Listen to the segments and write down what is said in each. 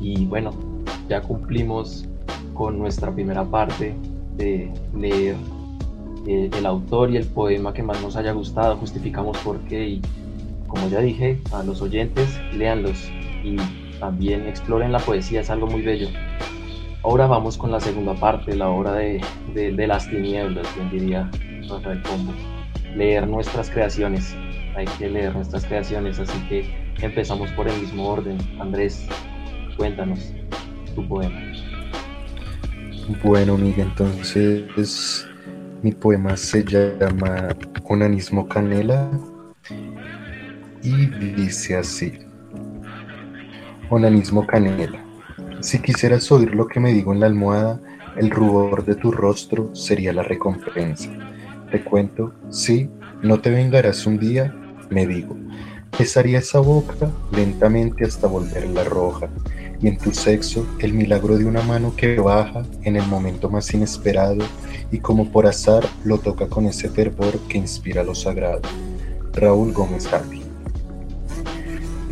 Y bueno, ya cumplimos con nuestra primera parte de leer eh, el autor y el poema que más nos haya gustado, justificamos por qué y como ya dije, a los oyentes, léanlos y también exploren la poesía, es algo muy bello. Ahora vamos con la segunda parte, la obra de, de, las tinieblas, quien diría Rafael Pombo. Leer nuestras creaciones, hay que leer nuestras creaciones, así que empezamos por el mismo orden. Andrés, cuéntanos tu poema. Bueno, Miguel, entonces mi poema se llama Onanismo Canela y dice así. Onanismo Canela. Si quisieras oír lo que me digo en la almohada, el rubor de tu rostro sería la recompensa. Te cuento, sí, no te vengarás un día, me digo. Besaría esa boca lentamente hasta volverla roja, y en tu sexo el milagro de una mano que baja en el momento más inesperado y como por azar lo toca con ese fervor que inspira lo sagrado. Raúl Gómez Javi.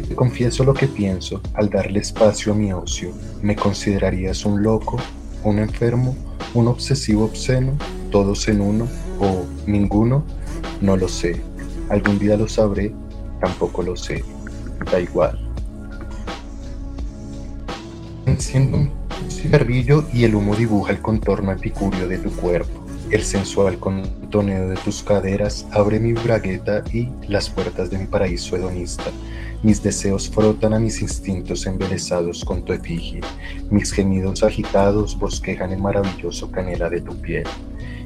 Te confieso lo que pienso al darle espacio a mi ocio. ¿Me considerarías un loco, un enfermo, un obsesivo obsceno, todos en uno o ninguno? No lo sé. Algún día lo sabré, tampoco lo sé. Da igual. Enciendo un cigarrillo y el humo dibuja el contorno epicúreo de tu cuerpo. El sensual contoneo de tus caderas abre mi bragueta y las puertas de mi paraíso hedonista. Mis deseos frotan a mis instintos embelesados con tu efigie. Mis gemidos agitados bosquejan el maravilloso canela de tu piel.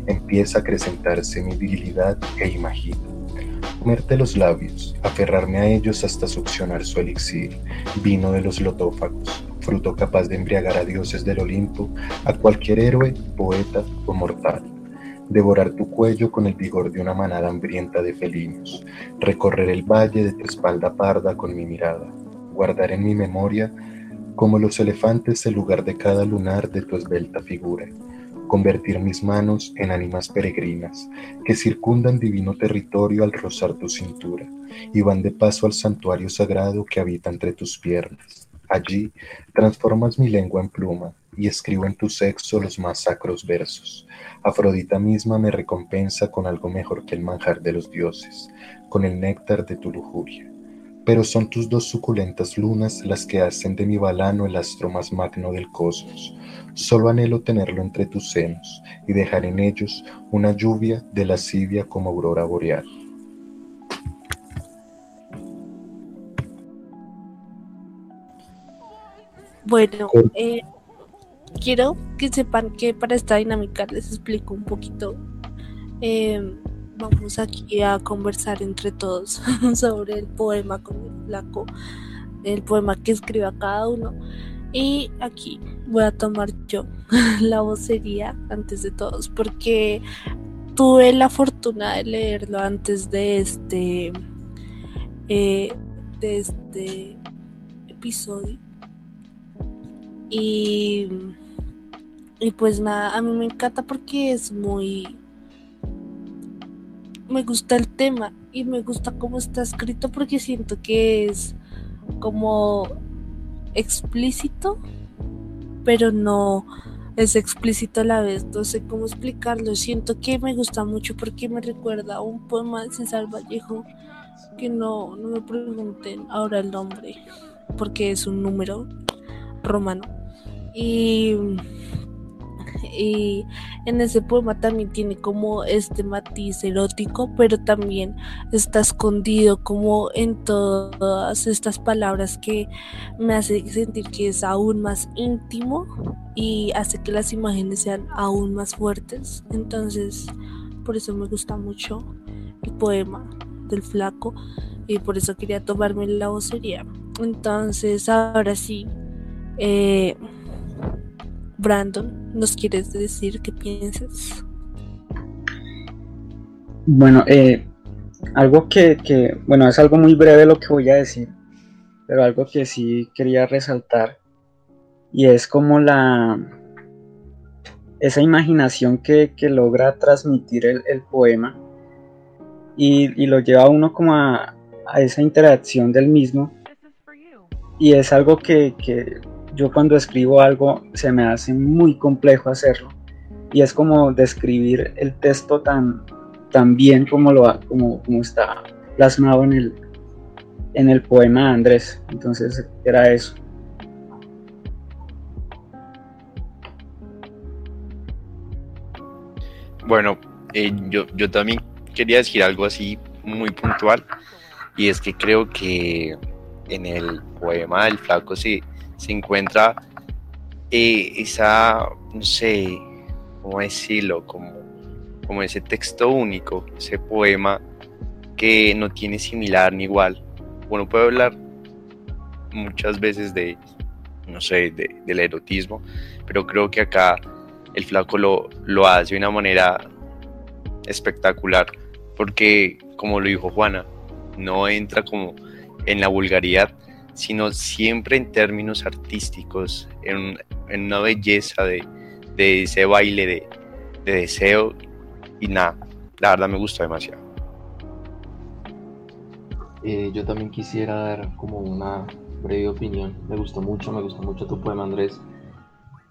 Empieza a acrecentarse mi virilidad e imagino comerte los labios, aferrarme a ellos hasta succionar su elixir, vino de los lotófagos, fruto capaz de embriagar a dioses del Olimpo, a cualquier héroe, poeta o mortal. Devorar tu cuello con el vigor de una manada hambrienta de felinos, recorrer el valle de tu espalda parda con mi mirada, guardar en mi memoria, como los elefantes, el lugar de cada lunar de tu esbelta figura, convertir mis manos en ánimas peregrinas que circundan divino territorio al rozar tu cintura y van de paso al santuario sagrado que habita entre tus piernas Allí transformas mi lengua en pluma y escribo en tu sexo los más sacros versos. Afrodita misma me recompensa con algo mejor que el manjar de los dioses, con el néctar de tu lujuria. Pero son tus dos suculentas lunas las que hacen de mi balano el astro más magno del cosmos. Solo anhelo tenerlo entre tus senos y dejar en ellos una lluvia de lascivia como aurora boreal. Bueno, eh, quiero que sepan que para esta dinámica les explico un poquito. Eh, vamos aquí a conversar entre todos sobre el poema con el flaco, el poema que escriba cada uno. Y aquí voy a tomar yo la vocería antes de todos, porque tuve la fortuna de leerlo antes de este, eh, de este episodio y, y pues nada, a mí me encanta porque es muy... Me gusta el tema y me gusta cómo está escrito porque siento que es como explícito, pero no es explícito a la vez. No sé cómo explicarlo. Siento que me gusta mucho porque me recuerda a un poema de César Vallejo que no, no me pregunten ahora el nombre porque es un número romano. Y, y en ese poema también tiene como este matiz erótico, pero también está escondido como en todas estas palabras que me hace sentir que es aún más íntimo y hace que las imágenes sean aún más fuertes. Entonces, por eso me gusta mucho el poema del flaco y por eso quería tomarme la vocería. Entonces, ahora sí. Eh, Brandon, ¿nos quieres decir qué piensas? Bueno, eh, algo que, bueno, es algo muy breve lo que voy a decir, pero algo que sí quería resaltar, y es como la, esa imaginación que, logra transmitir el, poema, y, lo lleva a uno como a, esa interacción del mismo, y es algo que yo cuando escribo algo se me hace muy complejo hacerlo y es como describir el texto tan, tan bien como, lo, como, como está plasmado en el, en el poema de Andrés. Entonces era eso. Bueno, eh, yo, yo también quería decir algo así muy puntual y es que creo que en el poema del flaco se, se encuentra eh, esa, no sé, ¿cómo decirlo? Como, como ese texto único, ese poema que no tiene similar ni igual. Bueno, puedo hablar muchas veces de, no sé, del erotismo, pero creo que acá el flaco lo, lo hace de una manera espectacular, porque como lo dijo Juana, no entra como en la vulgaridad, sino siempre en términos artísticos, en, una belleza de, ese baile de, deseo y nada, la verdad me gusta demasiado. Eh, yo también quisiera dar como una breve opinión. Me gustó mucho, me gustó mucho tu poema, Andrés.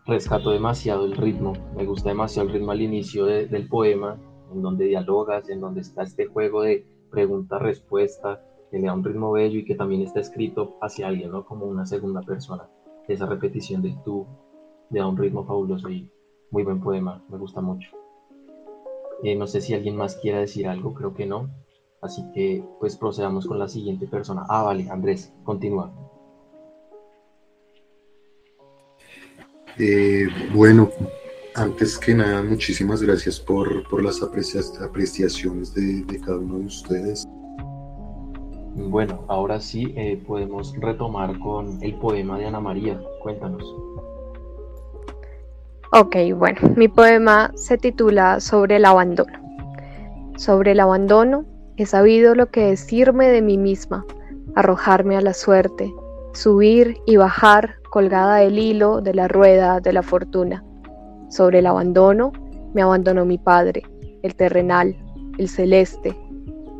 Rescato demasiado el ritmo, me gusta demasiado el ritmo al inicio del poema, en donde dialogas, en donde está este juego de pregunta-respuesta, que le da un ritmo bello y que también está escrito hacia alguien, ¿no? Como una segunda persona. Esa repetición de tú le da un ritmo fabuloso y muy buen poema, me gusta mucho. Eh, no sé si alguien más quiera decir algo, creo que no. Así que pues procedamos con la siguiente persona. Ah, vale, Andrés, continúa. Eh, bueno, antes que nada, muchísimas gracias por, por las apreciaciones de, de cada uno de ustedes. Bueno, ahora sí eh, podemos retomar con el poema de Ana María. Cuéntanos. Ok, bueno, mi poema se titula Sobre el abandono. Sobre el abandono he sabido lo que decirme de mí misma, arrojarme a la suerte, subir y bajar colgada del hilo de la rueda de la fortuna. Sobre el abandono me abandonó mi padre, el terrenal, el celeste,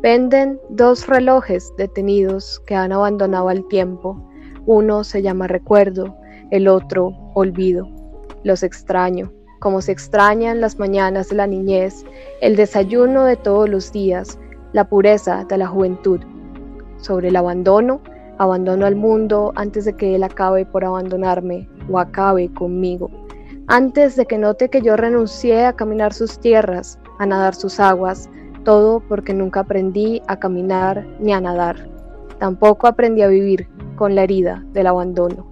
Venden dos relojes detenidos que han abandonado al tiempo. Uno se llama recuerdo, el otro olvido. Los extraño, como se extrañan las mañanas de la niñez, el desayuno de todos los días, la pureza de la juventud. Sobre el abandono, abandono al mundo antes de que él acabe por abandonarme o acabe conmigo. Antes de que note que yo renuncié a caminar sus tierras, a nadar sus aguas, todo porque nunca aprendí a caminar ni a nadar. Tampoco aprendí a vivir con la herida del abandono.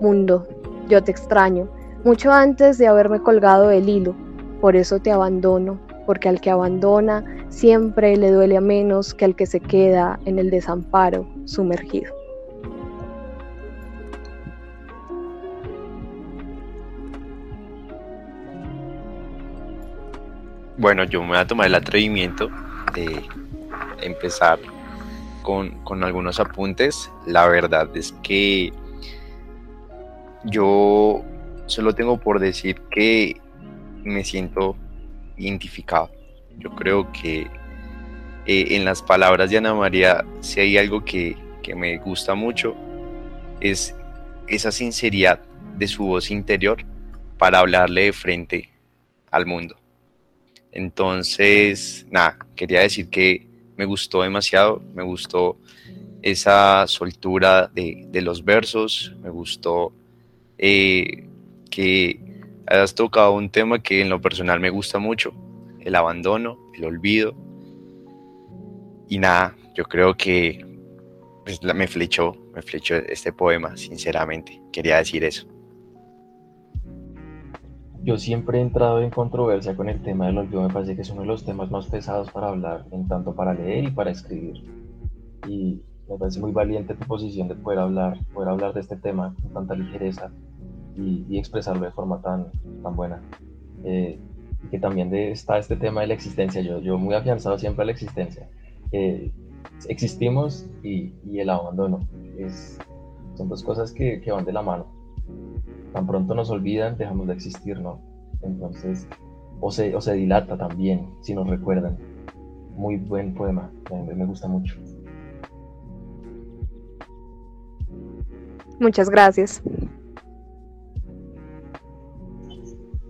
Mundo, yo te extraño, mucho antes de haberme colgado del hilo. Por eso te abandono, porque al que abandona siempre le duele a menos que al que se queda en el desamparo sumergido. Bueno, yo me voy a tomar el atrevimiento de empezar con, algunos apuntes. La verdad es que yo solo tengo por decir que me siento identificado. Yo creo que eh, en las palabras de Ana María, si hay algo que, que me gusta mucho, es esa sinceridad de su voz interior para hablarle de frente al mundo. Entonces, nada, quería decir que me gustó demasiado, me gustó esa soltura de, los versos, me gustó eh, que hayas tocado un tema que en lo personal me gusta mucho, el abandono, el olvido. Y nada, yo creo que pues, me flechó, me flechó este poema, sinceramente, quería decir eso. Yo siempre he entrado en controversia con el tema del olvido, me parece que es uno de los temas más pesados para hablar, en tanto para leer y para escribir. Y me parece muy valiente tu posición de poder hablar, poder hablar de este tema con tanta ligereza y, expresarlo de forma tan, tan buena. Eh, y que también está este tema de la existencia, yo, yo muy afianzado siempre a la existencia. existimos y, y, el abandono, es, son dos cosas que, que van de la mano tan pronto nos olvidan, dejamos de existir, ¿no? Entonces, o se, o se dilata también, si nos recuerdan. Muy buen poema, me, me gusta mucho. Muchas gracias.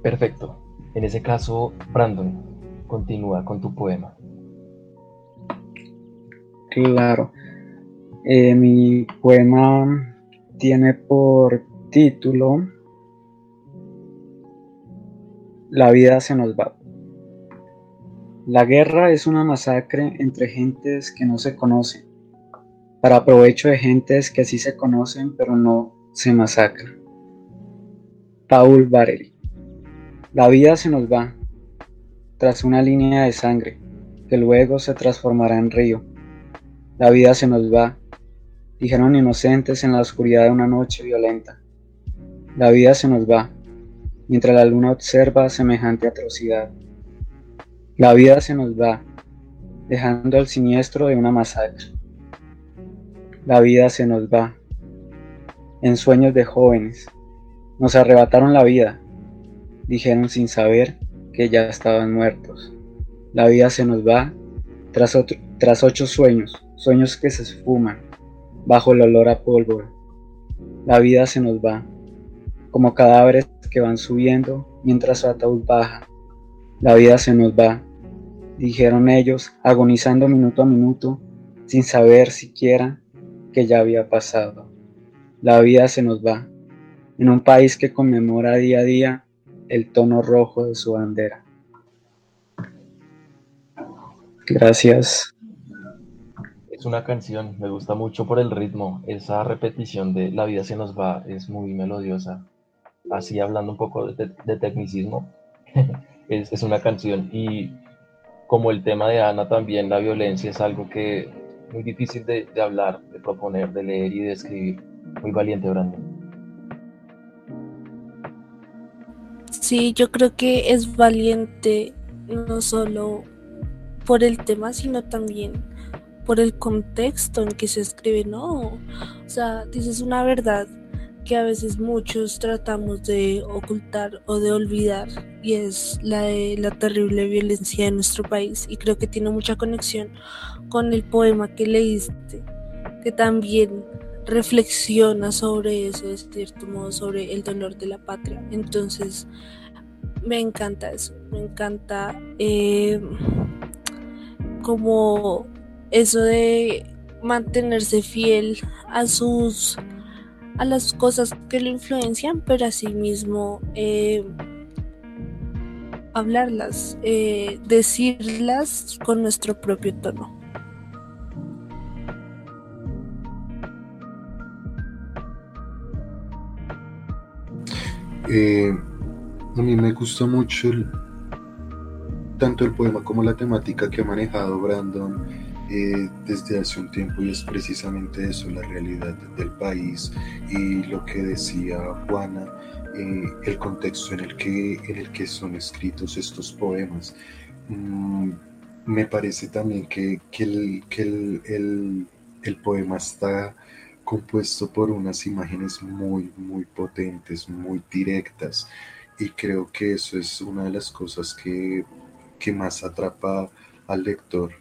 Perfecto. En ese caso, Brandon, continúa con tu poema. Claro. Eh, mi poema tiene por título La vida se nos va. La guerra es una masacre entre gentes que no se conocen, para provecho de gentes que sí se conocen pero no se masacran. Paul Barely. La vida se nos va, tras una línea de sangre, que luego se transformará en río. La vida se nos va, dijeron inocentes en la oscuridad de una noche violenta. La vida se nos va, mientras la luna observa semejante atrocidad. La vida se nos va, dejando el siniestro de una masacre. La vida se nos va, en sueños de jóvenes. Nos arrebataron la vida, dijeron sin saber que ya estaban muertos. La vida se nos va tras, tras ocho sueños, sueños que se esfuman bajo el olor a pólvora. La vida se nos va, como cadáveres van subiendo mientras su ataúd baja. La vida se nos va, dijeron ellos, agonizando minuto a minuto, sin saber siquiera que ya había pasado. La vida se nos va, en un país que conmemora día a día el tono rojo de su bandera. Gracias. Es una canción, me gusta mucho por el ritmo, esa repetición de La vida se nos va es muy melodiosa. Así hablando un poco de, tecnicismo, es, es una canción y como el tema de Ana también, la violencia es algo que muy difícil de, hablar, de proponer, de leer y de escribir. Muy valiente, Brandon. Sí, yo creo que es valiente no solo por el tema, sino también por el contexto en que se escribe, ¿no? O sea, dices una verdad que a veces muchos tratamos de ocultar o de olvidar y es la de la terrible violencia en nuestro país. Y creo que tiene mucha conexión con el poema que leíste que también reflexiona sobre eso de cierto modo sobre el dolor de la patria. Entonces me encanta eso me encanta eh, como eso de mantenerse fiel a sus a las cosas que lo influencian, pero asimismo eh, hablarlas, eh, decirlas con nuestro propio tono. Eh, a mí me gusta mucho tanto el poema como la temática que ha manejado Brandon eh, desde hace un tiempo y es precisamente eso, la realidad del país y lo que decía Juana, eh, el contexto en el, que, en el que son escritos estos poemas. Mm, me parece también que, que, el, que el, el, poema está compuesto por unas imágenes muy, muy potentes, muy directas y creo que eso es una de las cosas que, que más atrapa al lector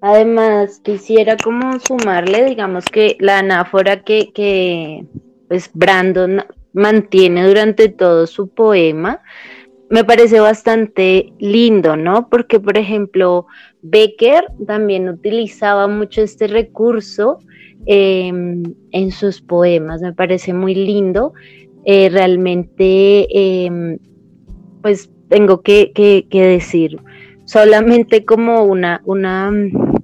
Además, quisiera como sumarle, digamos que la anáfora que, que pues Brandon mantiene durante todo su poema, me parece bastante lindo, ¿no? Porque, por ejemplo, Becker también utilizaba mucho este recurso em, en sus poemas, me parece muy lindo. Eh, realmente em, pues tengo que, decir solamente como una, una mm,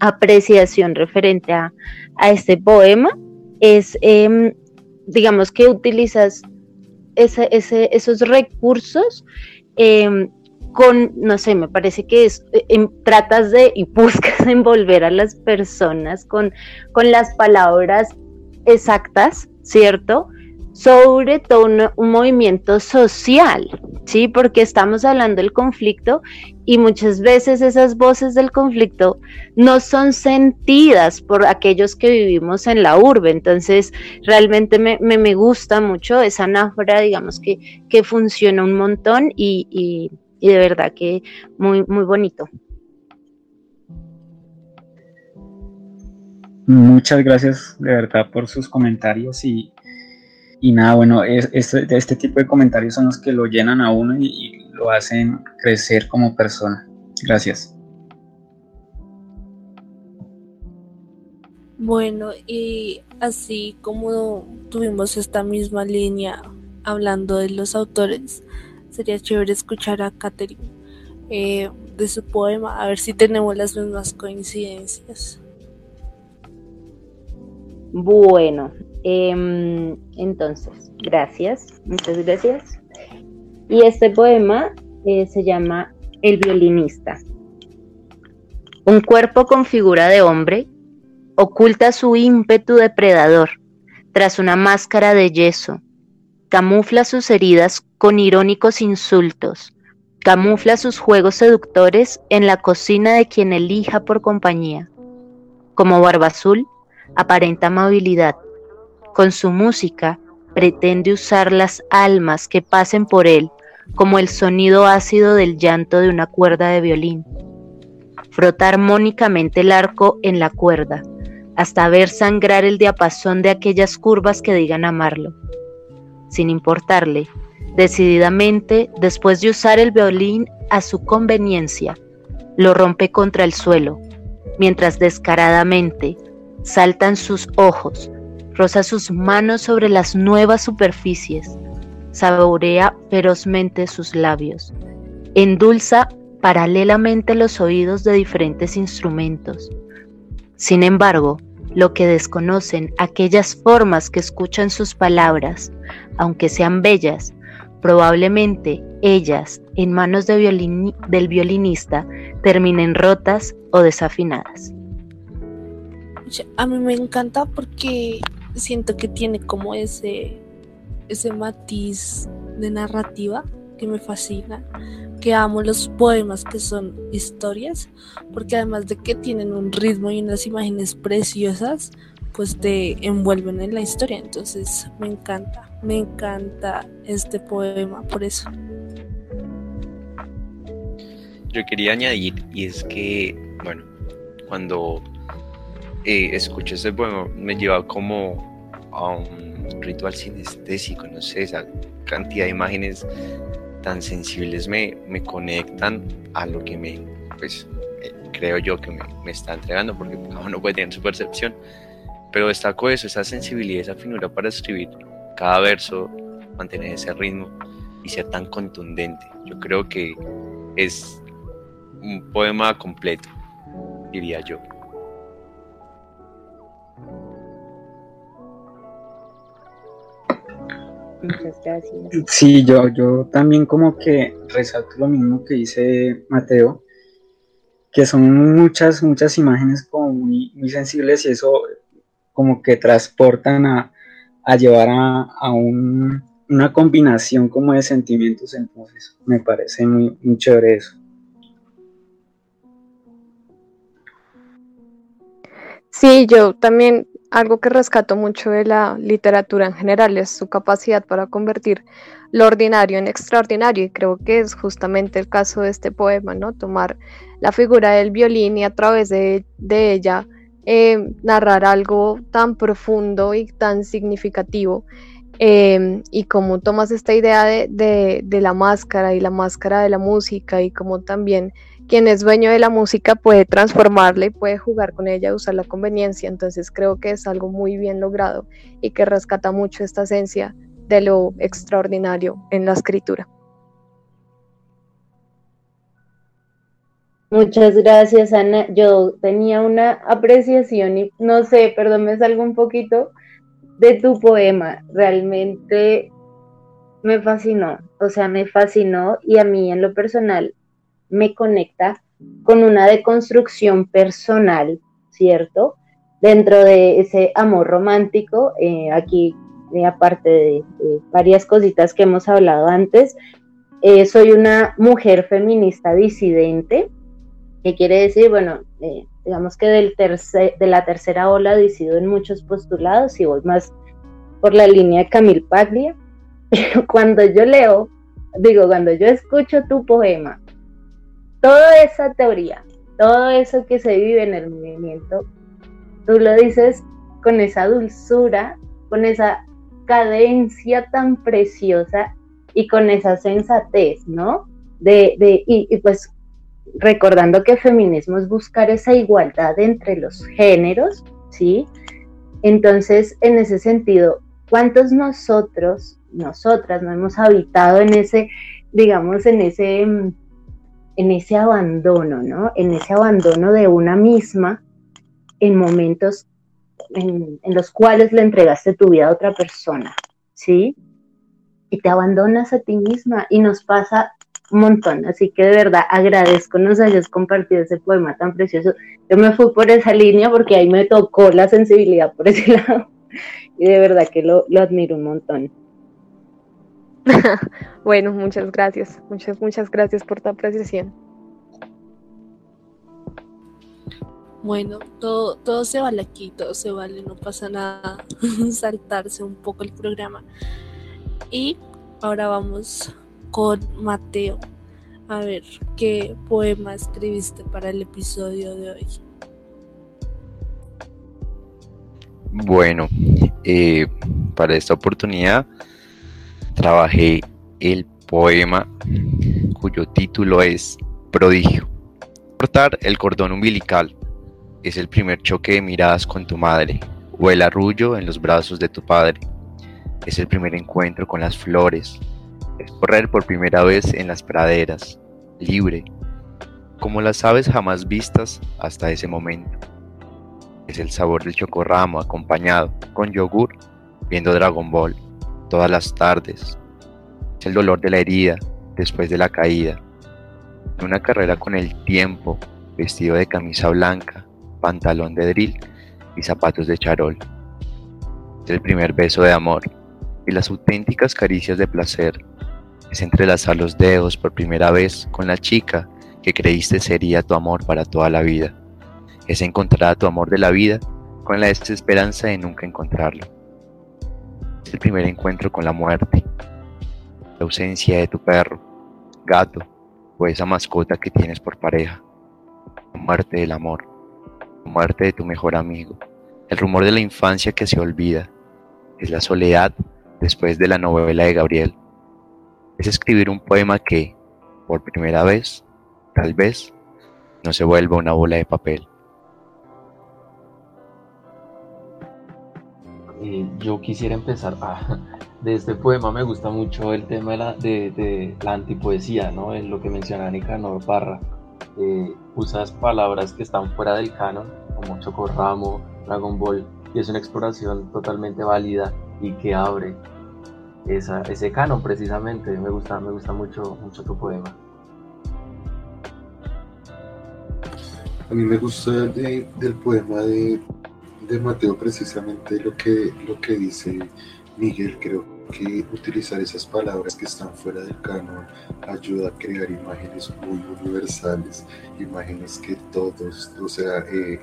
apreciación referente a, este poema es, em, digamos que utilizas ese, esos recursos em, con, no sé, me parece que es, em, tratas de y buscas envolver a las personas con, con las palabras exactas, ¿cierto? Sobre todo un movimiento social, ¿sí? Porque estamos hablando del conflicto y muchas veces esas voces del conflicto no son sentidas por aquellos que vivimos en la urbe. Entonces, realmente me, gusta mucho esa anáfora, digamos que, que funciona un montón y, y, de verdad que muy, muy bonito. muchas gracias de verdad por sus comentarios y, y nada, bueno, es, este, este tipo de comentarios son los que lo llenan a uno y, y lo hacen crecer como persona. Gracias. Bueno, y así como tuvimos esta misma línea hablando de los autores, sería chévere escuchar a Catherine eh, de su poema, a ver si tenemos las mismas coincidencias. Bueno, em, entonces, gracias, muchas gracias. Y este poema eh, se llama El violinista. Un cuerpo con figura de hombre oculta su ímpetu depredador tras una máscara de yeso, camufla sus heridas con irónicos insultos, camufla sus juegos seductores en la cocina de quien elija por compañía. Como Barba Azul, aparenta amabilidad. Con su música, pretende usar las almas que pasen por él como el sonido ácido del llanto de una cuerda de violín. Frota armónicamente el arco en la cuerda, hasta ver sangrar el diapasón de aquellas curvas que digan amarlo. Sin importarle, decididamente, después de usar el violín a su conveniencia, lo rompe contra el suelo, mientras descaradamente saltan sus ojos, roza sus manos sobre las nuevas superficies, saborea ferozmente sus labios, endulza paralelamente los oídos de diferentes instrumentos. Sin embargo, lo que desconocen aquellas formas que escuchan sus palabras, aunque sean bellas, probablemente ellas, en manos del violinista, terminen rotas o desafinadas. A mí me encanta porque siento que tiene como ese, ese matiz de narrativa que me fascina que amo los poemas que son historias, porque además de que tienen un ritmo y unas imágenes preciosas, pues te envuelven en la historia. Entonces me encanta, me encanta este poema por eso. Yo quería añadir, y es que, bueno, cuando eh, escucho este poema me lleva como a un ritual sinestésico, no sé, esa cantidad de imágenes tan sensibles me, me conectan a lo que me, pues, eh, creo yo que me, me, está entregando, porque cada uno puede tener su percepción, pero destaco eso, esa sensibilidad, esa finura para escribir cada verso, mantener ese ritmo y ser tan contundente. Yo creo que es un poema completo, diría yo. Muchas gracias. Sí, yo, yo también como que resalto lo mismo que dice Mateo, que son muchas, muchas imágenes como muy, muy sensibles y eso como que transportan a, llevar a, una combinación como de sentimientos, entonces me parece muy, muy chévere eso. Sí, yo también algo que rescato mucho de la literatura en general es su capacidad para convertir lo ordinario en extraordinario y creo que es justamente el caso de este poema, ¿no? Tomar la figura del violín y a través de, ella eh, narrar algo tan profundo y tan significativo em, y cómo tomas esta idea de, de la máscara y la máscara de la música y cómo también quien es dueño de la música puede transformarla y puede jugar con ella, usar la conveniencia. Entonces creo que es algo muy bien logrado y que rescata mucho esta esencia de lo extraordinario en la escritura. Muchas gracias, Ana. Yo tenía una apreciación y no sé, perdón, me salgo un poquito de tu poema. Realmente me fascinó, o sea, me fascinó y a mí en lo personal me conecta con una deconstrucción personal, ¿cierto? Dentro de ese amor romántico, eh, aquí, eh, aparte de, varias cositas que hemos hablado antes, eh, soy una mujer feminista disidente, que quiere decir, bueno, digamos que del tercer, de la tercera ola decido en muchos postulados y voy más por la línea de Camille Paglia. cuando yo leo, digo, cuando yo escucho tu poema, toda esa teoría, todo eso que se vive en el movimiento, tú lo dices con esa dulzura, con esa cadencia tan preciosa y con esa sensatez, ¿no? De, de y, pues recordando que feminismo es buscar esa igualdad entre los géneros, ¿sí? Entonces, en ese sentido, ¿cuántos nosotros, nosotras, no hemos habitado en ese, digamos, en ese, en ese abandono, ¿no? En ese abandono de una misma en momentos en, los cuales le entregaste tu vida a otra persona, ¿sí? Y te abandonas a ti misma y nos pasa un montón. Así que de verdad agradezco nos hayas compartido ese poema tan precioso. Yo me fui por esa línea porque ahí me tocó la sensibilidad por ese lado y de verdad que lo, lo admiro un montón. bueno, muchas gracias, muchas, muchas gracias por tu apreciación. Bueno, todo, todo se vale aquí, todo se vale, no pasa nada, saltarse un poco el programa. Y ahora vamos con Mateo. A ver, ¿qué poema escribiste para el episodio de hoy? Bueno, eh, para esta oportunidad trabajé el poema cuyo título es Prodigio. Cortar el cordón umbilical es el primer choque de miradas con tu madre o el arrullo en los brazos de tu padre. Es el primer encuentro con las flores. Es correr por primera vez en las praderas, libre, como las aves jamás vistas hasta ese momento. Es el sabor del chocorramo acompañado con yogur, viendo Dragon Ball todas las tardes. Es el dolor de la herida después de la caída. Una carrera con el tiempo, vestido de camisa blanca, pantalón de drill y zapatos de charol. Es el primer beso de amor y las auténticas caricias de placer. Es entrelazar los dedos por primera vez con la chica que creíste sería tu amor para toda la vida. Es encontrar a tu amor de la vida con la desesperanza de nunca encontrarlo. El primer encuentro con la muerte, la ausencia de tu perro, gato o esa mascota que tienes por pareja, la muerte del amor muerte de tu mejor amigo, el rumor de la infancia que se olvida, es la soledad después de la novela de Gabriel. Es escribir un poema que, por primera vez, tal vez, no se vuelva una bola de papel. Eh, yo quisiera empezar de este poema me gusta mucho el tema de la, de, la antipoesía, ¿no? En lo que menciona Nicanor Parra eh, usas palabras que están fuera del canon, como Chocorramo, Dragon Ball, y es una exploración totalmente válida y que abre esa, ese canon precisamente. Me gusta, me gusta mucho, mucho tu poema. A mí me gusta del poema de, de, Mateo precisamente lo que, lo que dice Miguel, creo que utilizar esas palabras que están fuera del canon ayuda a crear imágenes muy universales, imágenes que todos, o sea, eh,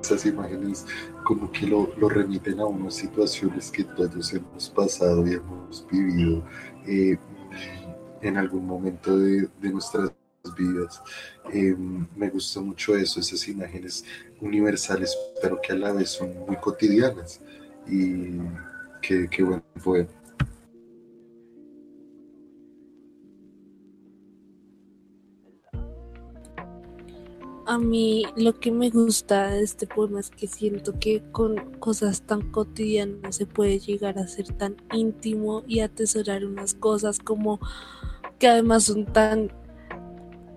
esas imágenes como que lo, lo, remiten a unas situaciones que todos hemos pasado y hemos vivido eh, en algún momento de, de nuestras vidas. Eh, me gusta mucho eso, esas imágenes universales, pero que a la vez son muy cotidianas. Y qué, qué bueno fue. A mí lo que me gusta de este poema es que siento que con cosas tan cotidianas se puede llegar a ser tan íntimo y atesorar unas cosas como que además son tan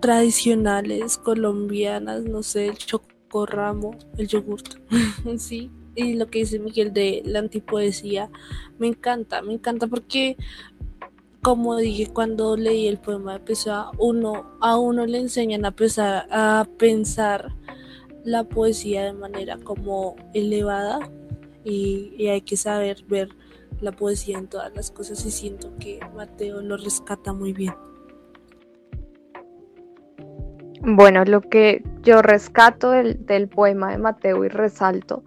tradicionales, colombianas, no sé, el chocorramo, el yogurt, sí. Y lo que dice Miguel de la antipoesía, me encanta, me encanta porque como dije cuando leí el poema de Pessoa, uno, a uno le enseñan a, pesar, a pensar la poesía de manera como elevada y, hay que saber ver la poesía en todas las cosas y siento que Mateo lo rescata muy bien. Bueno, lo que yo rescato del, poema de Mateo y resalto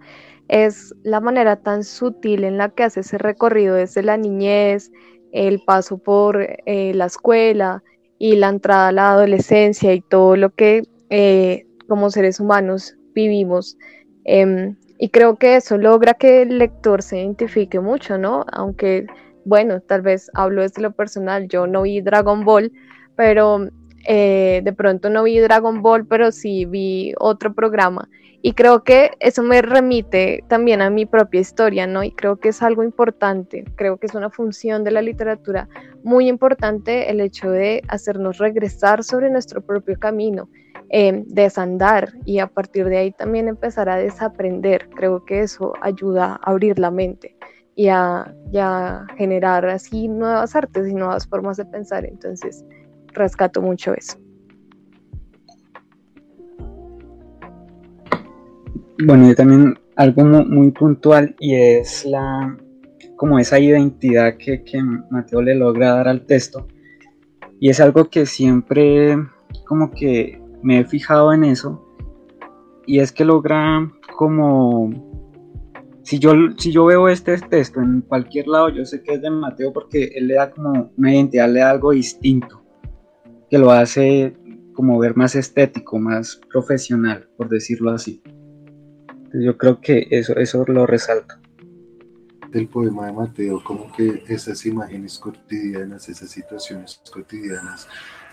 es la manera tan sutil en la que hace ese recorrido desde la niñez, el paso por eh, la escuela y la entrada a la adolescencia y todo lo que eh, como seres humanos vivimos em, Y creo que eso logra que el lector se identifique mucho, ¿no? Aunque, bueno, tal vez hablo desde lo personal, yo no vi Dragon Ball, pero eh, de pronto no vi Dragon Ball, pero sí vi otro programa. Y creo que eso me remite también a mi propia historia, ¿no? Y creo que es algo importante, creo que es una función de la literatura muy importante el hecho de hacernos regresar sobre nuestro propio camino, eh, desandar y a partir de ahí también empezar a desaprender. Creo que eso ayuda a abrir la mente y a, y a generar así nuevas artes y nuevas formas de pensar. Entonces, rescato mucho eso. Bueno, yo también algo muy puntual y es la como esa identidad que, que Mateo le logra dar al texto. Y es algo que siempre como que me he fijado en eso. Y es que logra como si yo, si yo veo este texto en cualquier lado, yo sé que es de Mateo porque él le da como una identidad, le da algo distinto, que lo hace como ver más estético, más profesional, por decirlo así. Yo creo que eso, eso lo resalta. Del poema de Mateo, como que esas imágenes cotidianas, esas situaciones cotidianas,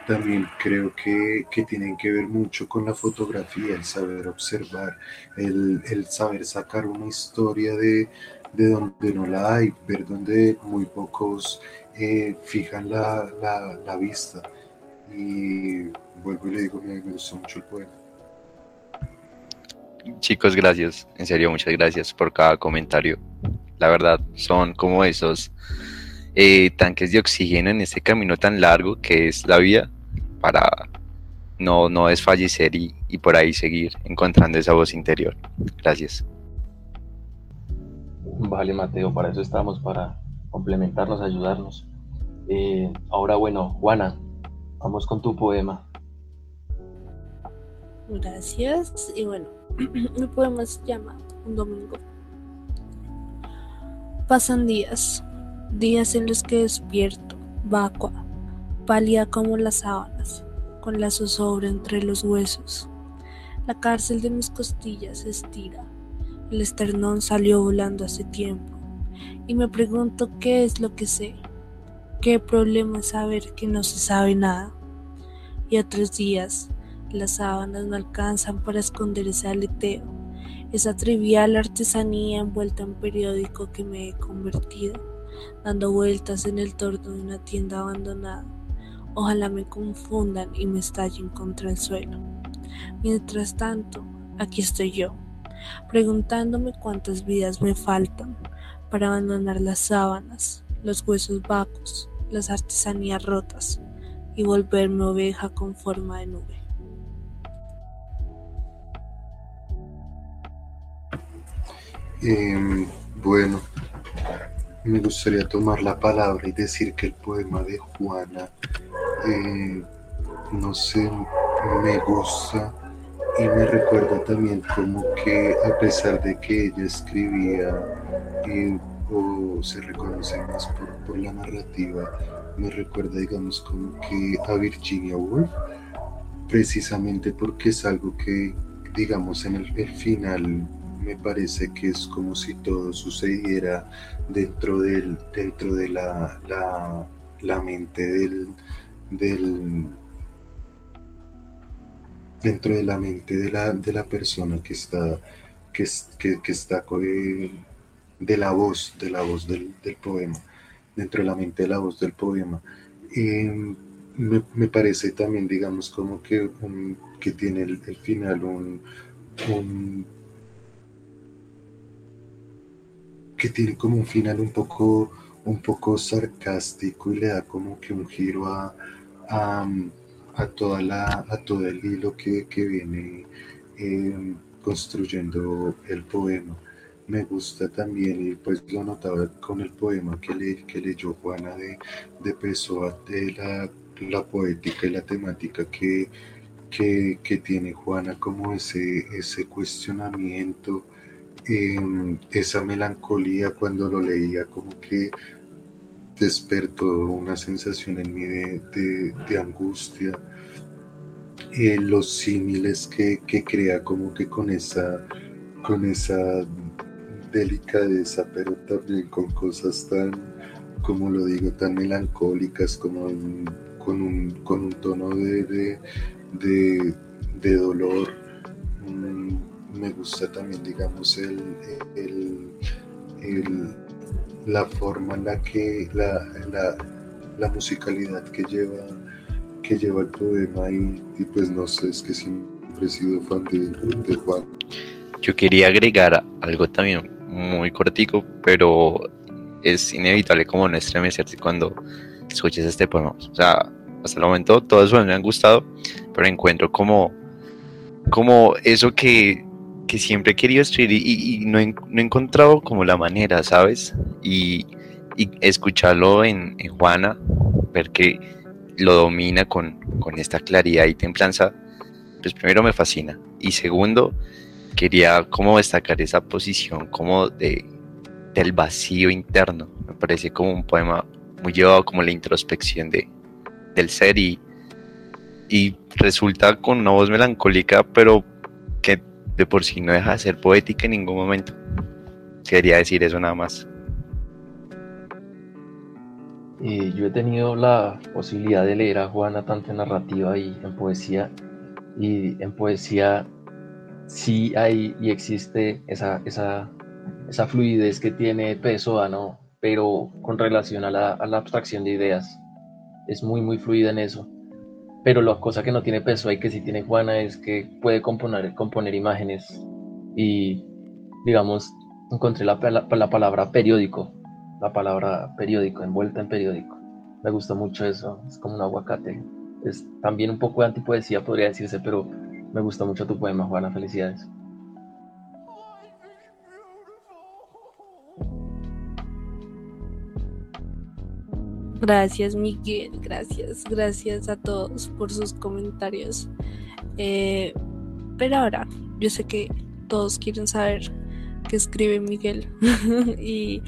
también creo que, tienen que ver mucho con la fotografía, el saber observar, el, saber sacar una historia de, donde no la hay, ver donde muy pocos eh, fijan la, la, vista. Y vuelvo y le digo, me, me gustó mucho el poema. Chicos, gracias. En serio, muchas gracias por cada comentario. La verdad, son como esos eh, tanques de oxígeno en este camino tan largo que es la vida para no, no desfallecer y, y por ahí seguir encontrando esa voz interior. Gracias. Vale, Mateo, para eso estamos, para complementarnos, ayudarnos. Eh, ahora, bueno, Juana, vamos con tu poema. Gracias. Y bueno, mi poema se llama Un domingo. Pasan días, días en los que despierto, vacua, pálida como las sábanas, con la zozobra entre los huesos. La cárcel de mis costillas se estira, el esternón salió volando hace tiempo, y me pregunto qué es lo que sé, qué problema saber que no se sabe nada. Y otros días, las sábanas no alcanzan para esconder ese aleteo, esa trivial artesanía envuelta en periódico que me he convertido, dando vueltas en el torno de una tienda abandonada. Ojalá me confundan y me estallen contra el suelo. Mientras tanto, aquí estoy yo, preguntándome cuántas vidas me faltan para abandonar las sábanas, los huesos vacos, las artesanías rotas y volverme oveja con forma de nube. Em, bueno, me gustaría tomar la palabra y decir que el poema de Juana, eh, no sé, me gusta y me recuerda también como que a pesar de que ella escribía eh, o se reconoce más por, la narrativa, me recuerda digamos como que a Virginia Woolf, precisamente porque es algo que digamos en el final me parece que es como si todo sucediera dentro, dentro de la, la, mente del, del, dentro de la mente de la, de la persona que está que, que, está de la voz de la voz del, poema dentro de la mente de la voz del poema me, parece también digamos como que, que tiene el, final un que tiene como un final un poco, un poco sarcástico y le da como que un giro a, a, toda la, a todo el hilo que, viene em, construyendo el poema. Me gusta también, y pues lo notaba con el poema que, le, que leyó Juana de, de Pessoa, de la, la poética y la temática que, que, que, tiene Juana, como ese, ese cuestionamiento, esa melancolía cuando lo leía como que despertó una sensación en mí de, angustia, eh, los símiles que, crea como que con esa, con esa delicadeza, pero también con cosas tan, como lo digo, tan melancólicas, como con, un, con un tono de, de, dolor. Mm, me gusta también, digamos, el, el, la forma en la que la, la, musicalidad que lleva que lleva el poema y, pues no sé, es que siempre he sido fan de, de Juan. Yo quería agregar algo también muy cortico, pero es inevitable como no estremecerse cuando escuches este poema. O sea, hasta el momento todos me han gustado, pero encuentro como, como eso que, que siempre he querido escribir y, no, he, no, he, encontrado como la manera, ¿sabes? Y, y escucharlo en, en, Juana, ver que lo domina con, con esta claridad y templanza, pues primero me fascina. Y segundo, quería como destacar esa posición como de del vacío interno. Me parece como un poema muy llevado como la introspección de, del ser y, y resulta con una voz melancólica, pero que de por sí no deja de ser poética en ningún momento. Quería decir eso nada más. Y yo he tenido la posibilidad de leer a Juana tanto en narrativa y en poesía. Y en poesía sí hay y existe esa, esa, esa fluidez que tiene peso, ¿no? pero con relación a la, a la, abstracción de ideas. Es muy, muy fluida en eso. Pero la cosa que no tiene peso y que sí tiene Juana es que puede componer, componer imágenes. Y, digamos, encontré la, la, la palabra periódico, la palabra periódico, envuelta en periódico. Me gusta mucho eso, es como un aguacate. Es también un poco de antipoesía, podría decirse, pero me gusta mucho tu poema, Juana. Felicidades. Gracias, Miguel. Gracias, gracias a todos por sus comentarios. Eh, pero ahora, yo sé que todos quieren saber qué escribe Miguel y,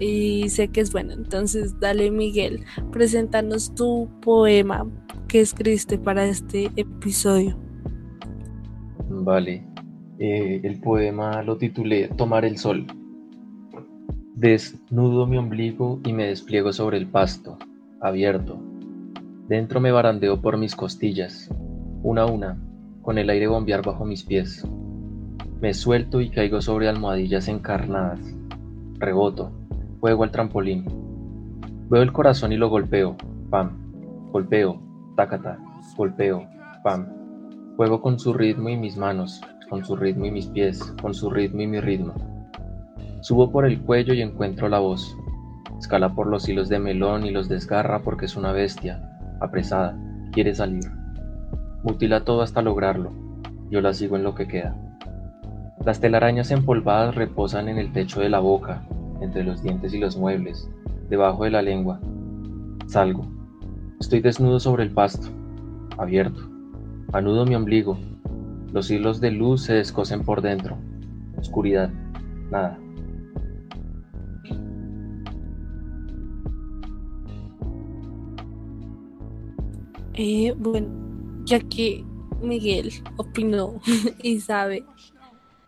y, sé que es bueno. Entonces, dale, Miguel, preséntanos tu poema que escribiste para este episodio. Vale. Eh, el poema lo titulé Tomar el sol. Desnudo mi ombligo y me despliego sobre el pasto, abierto. Dentro me barandeo por mis costillas, una a una, con el aire bombear bajo mis pies. Me suelto y caigo sobre almohadillas encarnadas. Reboto, juego al trampolín. Veo el corazón y lo golpeo, pam. Golpeo, tácata, golpeo, pam Juego con su ritmo y mis manos, con su ritmo y mis pies, con su ritmo y mi ritmo. Subo por el cuello y encuentro la voz. Escala por los hilos de melón y los desgarra porque es una bestia, apresada, quiere salir. Mutila todo hasta lograrlo. Yo la sigo en lo que queda. Las telarañas empolvadas reposan en el techo de la boca, entre los dientes y los muebles, debajo de la lengua. Salgo. Estoy desnudo sobre el pasto, abierto. Anudo mi ombligo. Los hilos de luz se descosen por dentro. Oscuridad. Nada. Eh, bueno, ya que Miguel opinó y sabe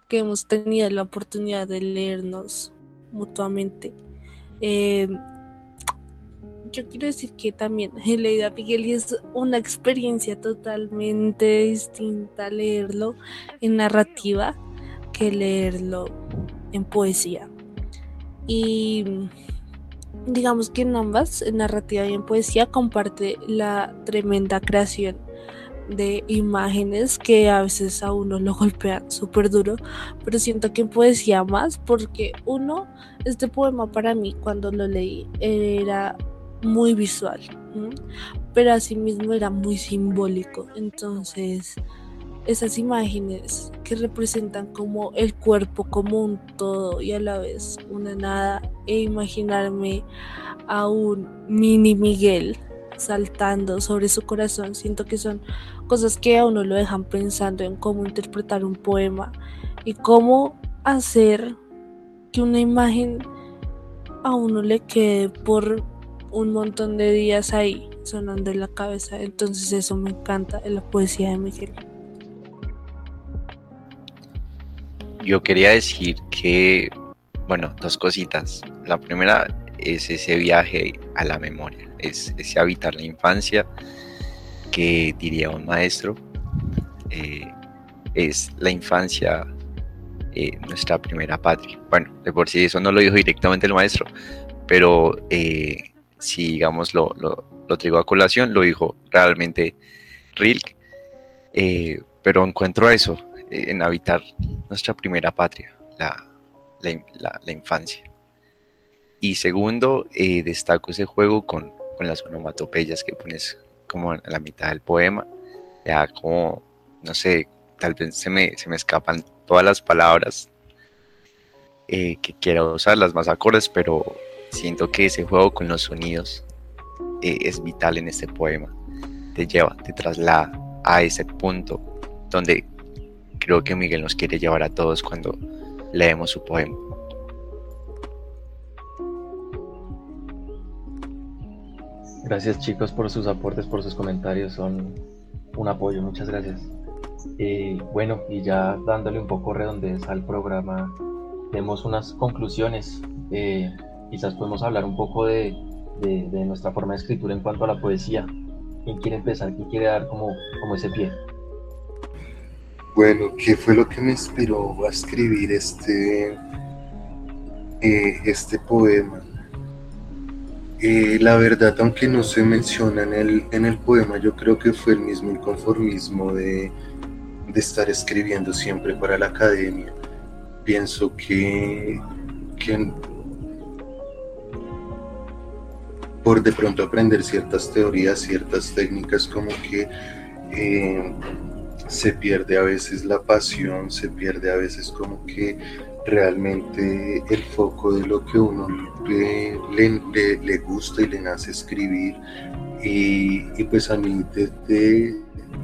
que hemos tenido la oportunidad de leernos mutuamente, eh, yo quiero decir que también he leído a es una experiencia totalmente distinta leerlo en narrativa que leerlo en poesía. Y digamos que en ambas, en narrativa y en poesía, comparte la tremenda creación de imágenes que a veces a uno lo golpean súper duro, pero siento que en poesía más porque uno, este poema para mí cuando lo leí era muy visual, pero asimismo era muy simbólico. Entonces, esas imágenes que representan como el cuerpo como un todo y a la vez una nada, e imaginarme a un mini Miguel saltando sobre su corazón, siento que son cosas que a uno lo dejan pensando en cómo interpretar un poema y cómo hacer que una imagen a uno le quede por un montón de días ahí sonando en la cabeza. Entonces eso me encanta en la poesía de Miguel. yo quería decir que, bueno, dos cositas. La primera es ese viaje a la memoria, es ese habitar la infancia que diría un maestro. Eh, es la infancia eh, nuestra primera patria. Bueno, de por sí eso no lo dijo directamente el maestro, pero eh, si digamos lo, lo, lo, traigo a colación, lo dijo realmente Rilke, eh, pero encuentro eso en habitar nuestra primera patria, la, la, la, infancia. Y segundo, destaco ese juego con, con las onomatopeyas que pones como a la mitad del poema, ya como, no sé, tal vez se me, se me escapan todas las palabras eh, que quiero usar, las más acordes, pero siento que ese juego con los sonidos eh, es vital en este poema. Te lleva, te traslada a ese punto donde creo que Miguel nos quiere llevar a todos cuando leemos su poema. Gracias chicos por sus aportes, por sus comentarios, son un apoyo, muchas gracias. Eh, bueno, y ya dándole un poco redondez al programa, tenemos unas conclusiones. Eh, quizás podemos hablar un poco de, de, nuestra forma de escritura en cuanto a la poesía. ¿Quién quiere empezar? ¿Quién quiere dar como, como ese pie? Bueno, ¿qué fue lo que me inspiró a escribir este, eh, este poema? la verdad, aunque no se menciona en el, en el poema, yo creo que fue el mismo inconformismo de, de estar escribiendo siempre para la academia. Pienso que, por de pronto aprender ciertas teorías, ciertas técnicas, como que eh, se pierde a veces la pasión, se pierde a veces como que realmente el foco de lo que uno le, le, gusta y le nace escribir. Y, y pues a mí desde,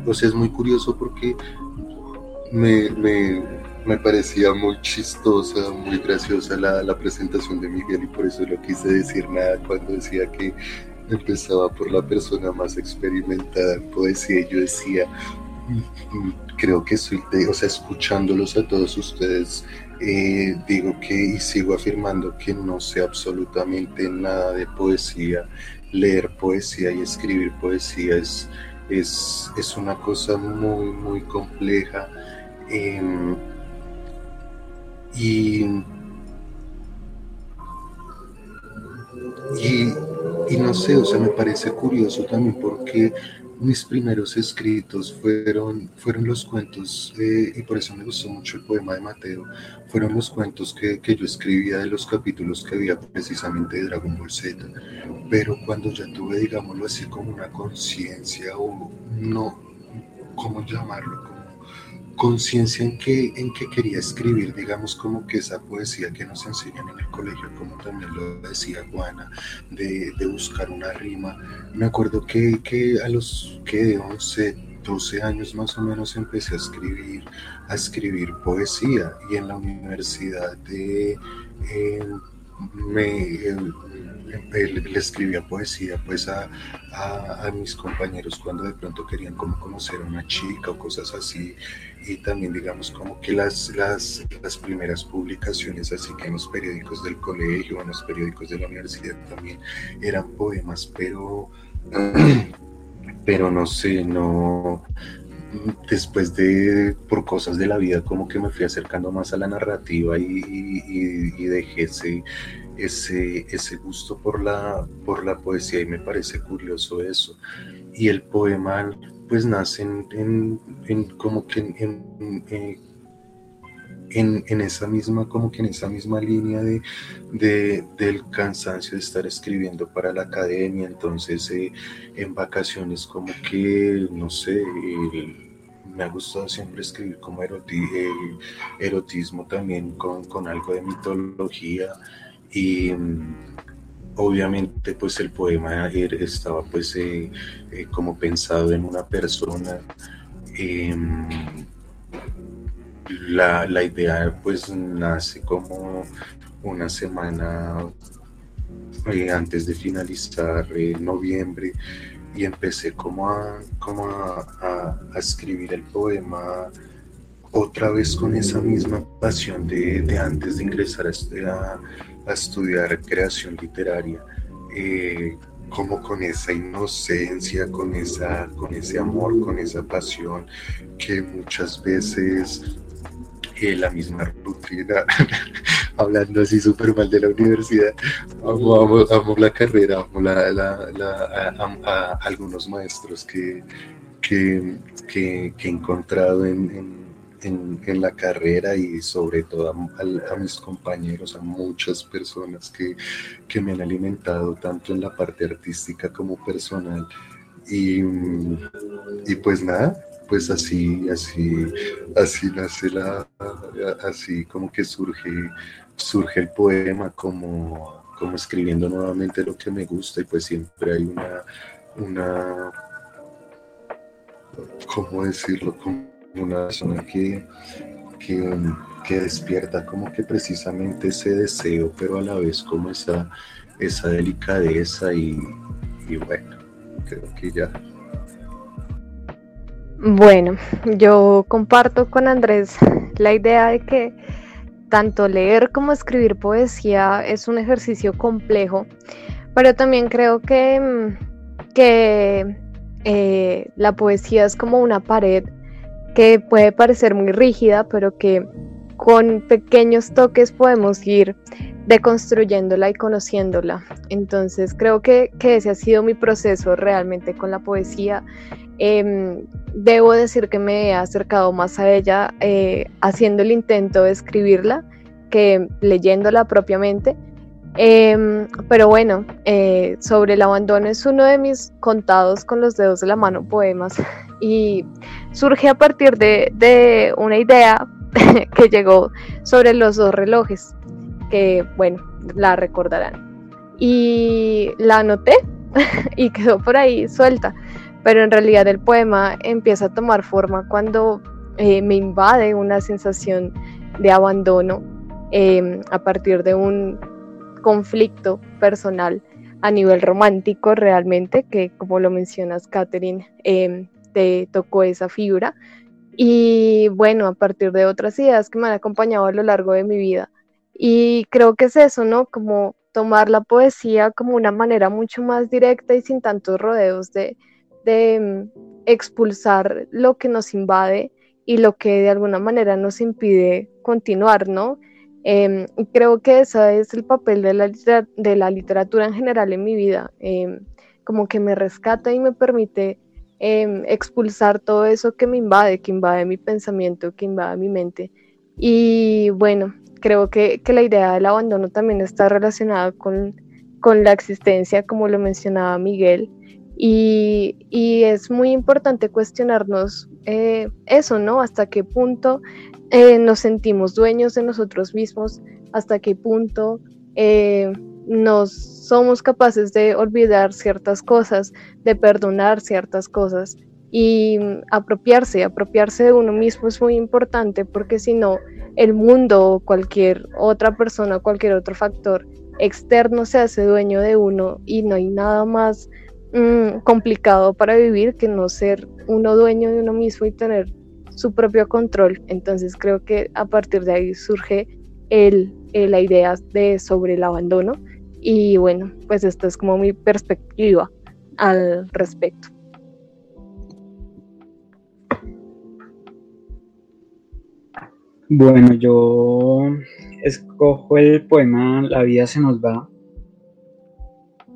pues es muy curioso porque me, me, parecía muy chistosa, muy graciosa la, la, presentación de Miguel y por eso no quise decir nada cuando decía que empezaba por la persona más experimentada en poesía. Y yo decía, creo que soy o sea, escuchándolos a todos ustedes, eh, digo que y sigo afirmando que no sé absolutamente nada de poesía, leer poesía y escribir poesía es, es, es una cosa muy, muy compleja Em, y, y, no sé, o sea, me parece curioso también porque mis primeros escritos fueron, fueron los cuentos, eh, y por eso me gustó mucho el poema de Mateo, fueron los cuentos que, que, yo escribía de los capítulos que había precisamente de Dragon Ball Z. Pero cuando ya tuve, digámoslo así, como una conciencia o no, ¿cómo llamarlo? Conciencia en que, en que quería escribir, digamos, como que esa poesía que nos enseñan en el colegio, como también lo decía Juana, de, de buscar una rima. Me acuerdo que, que a los que 11, 12 años más o menos empecé a escribir, a escribir poesía y en la universidad de... Eh, me, le escribía poesía pues a, a, mis compañeros cuando de pronto querían como conocer a una chica o cosas así. Y también digamos como que las, las, las primeras publicaciones así que en los periódicos del colegio en los periódicos de la universidad también eran poemas pero pero no sé no después de, por cosas de la vida, como que me fui acercando más a la narrativa y, y, dejé ese, ese, ese gusto por la, por la poesía y me parece curioso eso. Y el poema pues nace en, en, como que en, en, en, esa misma, como que en esa misma línea de, de del cansancio de estar escribiendo para la academia, entonces eh, en vacaciones como que, no sé, me ha gustado siempre escribir como erotismo también con, con algo de mitología y mm, obviamente pues el poema estaba pues eh, eh, como pensado en una persona. Em, la, la, idea pues nace como una semana eh, antes de finalizar noviembre y empecé como a, como a, escribir el poema otra vez con esa misma pasión de, antes de ingresar a, a, estudiar creación literaria, eh, como con esa inocencia, con, esa, con ese amor, con esa pasión que muchas veces la misma rutina, hablando así súper mal de la universidad, amo, la carrera, amo a, algunos maestros que, que, he encontrado en en, la carrera y sobre todo a, mis compañeros, a muchas personas que, que, me han alimentado tanto en la parte artística como personal. Y, y pues nada, pues así, así, así nace la, así como que surge, surge el poema como, como escribiendo nuevamente lo que me gusta y pues siempre hay una, una, ¿cómo decirlo? Como una persona que, que, despierta como que precisamente ese deseo, pero a la vez como esa, esa delicadeza y, bueno, creo que ya. Bueno, yo comparto con Andrés la idea de que tanto leer como escribir poesía es un ejercicio complejo, pero también creo que, que eh, la poesía es como una pared que puede parecer muy rígida, pero que con pequeños toques podemos ir deconstruyéndola y conociéndola. Entonces creo que, ese ha sido mi proceso realmente con la poesía. Em, debo decir que me he acercado más a ella eh, haciendo el intento de escribirla que leyéndola propiamente. Em, pero bueno, eh, sobre el abandono es uno de mis contados con los dedos de la mano poemas y surge a partir de, una idea que llegó sobre los dos relojes, que bueno, la recordarán. Y la anoté y quedó por ahí suelta, pero en realidad el poema empieza a tomar forma cuando eh, me invade una sensación de abandono em, a partir de un conflicto personal a nivel romántico realmente, que como lo mencionas, Catherine, em, te tocó esa fibra. Y bueno, a partir de otras ideas que me han acompañado a lo largo de mi vida. Y creo que es eso, ¿no? Como tomar la poesía como una manera mucho más directa y sin tantos rodeos de, de mm, expulsar lo que nos invade y lo que de alguna manera nos impide continuar, ¿no? Em, creo que ese es el papel de la, de la literatura en general en mi vida, em, como que me rescata y me permite Em, expulsar todo eso que me invade, que invade mi pensamiento, que invade mi mente. Y bueno, creo que, la idea del abandono también está relacionada con, la existencia, como lo mencionaba Miguel. Y, es muy importante cuestionarnos eh, eso, ¿no? Hasta qué punto eh, nos sentimos dueños de nosotros mismos, hasta qué punto eh, nos somos capaces de olvidar ciertas cosas, de perdonar ciertas cosas y apropiarse, apropiarse de uno mismo es muy importante porque si no, el mundo o cualquier otra persona, cualquier otro factor externo se hace dueño de uno y no hay nada más mm, complicado para vivir que no ser uno dueño de uno mismo y tener su propio control. Entonces creo que a partir de ahí surge el, la idea de sobre el abandono y bueno, pues esta es como mi perspectiva al respecto. Bueno, yo escojo el poema La vida se nos va,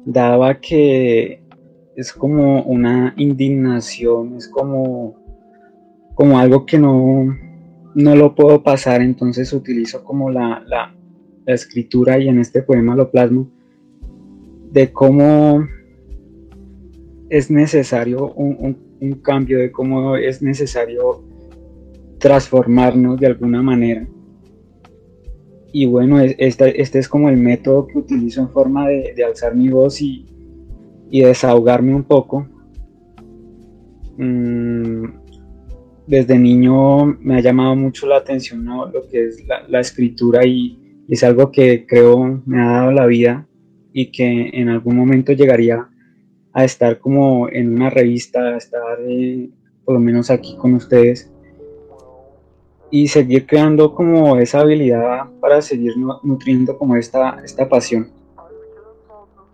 daba que es como una indignación, es como, como algo que no, no lo puedo pasar, entonces utilizo como la, la, la escritura y en este poema lo plasmo de cómo es necesario un, cambio, de cómo es necesario transformarnos de alguna manera. Y bueno, este, este es como el método que utilizo en forma de, alzar mi voz y, desahogarme un poco. Mm, desde niño me ha llamado mucho la atención lo que es la, escritura y, es algo que creo me ha dado la vida y que en algún momento llegaría a estar como en una revista, a estar eh, por lo menos aquí con ustedes. y seguir creando como esa habilidad para seguir nutriendo como esta, esta pasión.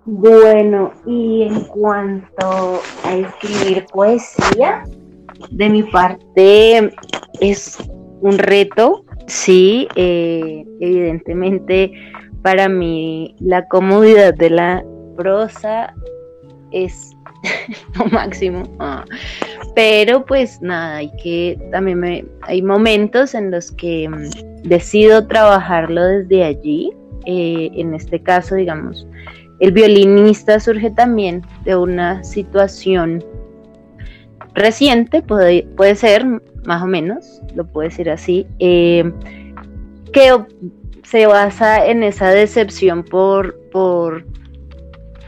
Bueno, y en cuanto a escribir poesía, de mi parte es un reto, sí, eh, evidentemente para mí la comodidad de la prosa es lo máximo. Ah. Pero pues nada, hay que también me, hay momentos en los que mm, decido trabajarlo desde allí. Eh, en este caso, digamos, el violinista surge también de una situación reciente, puede, puede ser más o menos, lo puedo decir así, eh, que se basa en esa decepción por, por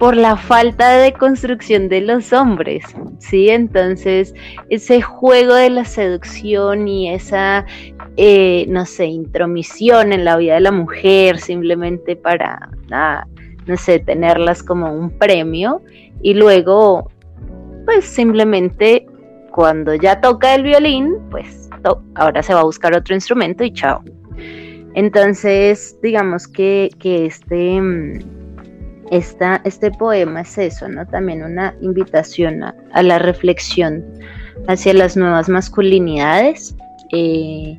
por la falta de construcción de los hombres, ¿sí? Entonces, ese juego de la seducción y esa, eh, no sé, intromisión en la vida de la mujer simplemente para, no sé, tenerlas como un premio y luego, pues simplemente cuando ya toca el violín, pues ahora se va a buscar otro instrumento y chao. Entonces, digamos que, que este mm, este poema es eso, ¿no? También una invitación a, la reflexión hacia las nuevas masculinidades, eh,